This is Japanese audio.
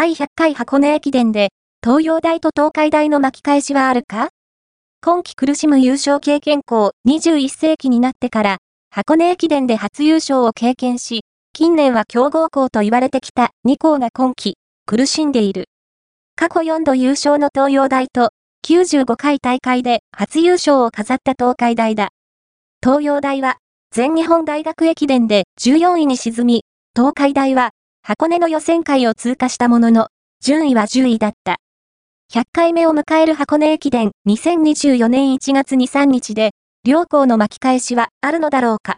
第100回箱根駅伝で、東洋大と東海大の巻き返しはあるか？今季苦しむ優勝経験校21世紀になってから、箱根駅伝で初優勝を経験し、近年は強豪校と言われてきた2校が今季、苦しんでいる。過去4度優勝の東洋大と、95回大会で初優勝を飾った東海大だ。東洋大は、全日本大学駅伝で14位に沈み、東海大は、箱根の予選会を通過したものの、順位は10位だった。100回目を迎える箱根駅伝2024年1月2、3日で、両校の巻き返しはあるのだろうか。